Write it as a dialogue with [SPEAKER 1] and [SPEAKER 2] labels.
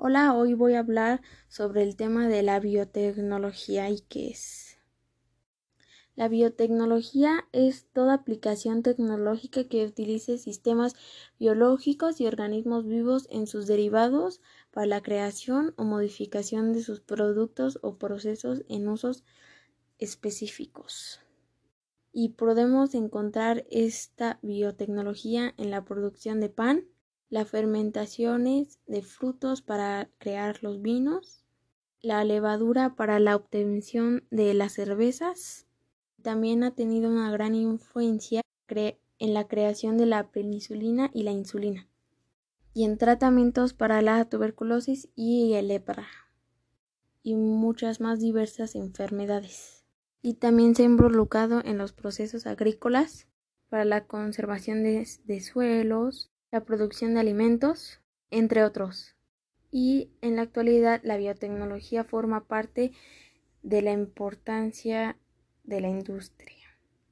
[SPEAKER 1] Hola, hoy voy a hablar sobre el tema de la biotecnología y qué es. La biotecnología es toda aplicación tecnológica que utilice sistemas biológicos y organismos vivos en sus derivados para la creación o modificación de sus productos o procesos en usos específicos. Y podemos encontrar esta biotecnología en la producción de pan, las fermentaciones de frutos para crear los vinos, la levadura para la obtención de las cervezas. También ha tenido una gran influencia en la creación de la penicilina y la insulina, y en tratamientos para la tuberculosis y el lepra, y muchas más diversas enfermedades. Y también se ha involucrado en los procesos agrícolas para la conservación de suelos, la producción de alimentos, entre otros. Y en la actualidad la biotecnología forma parte de la importancia de la industria.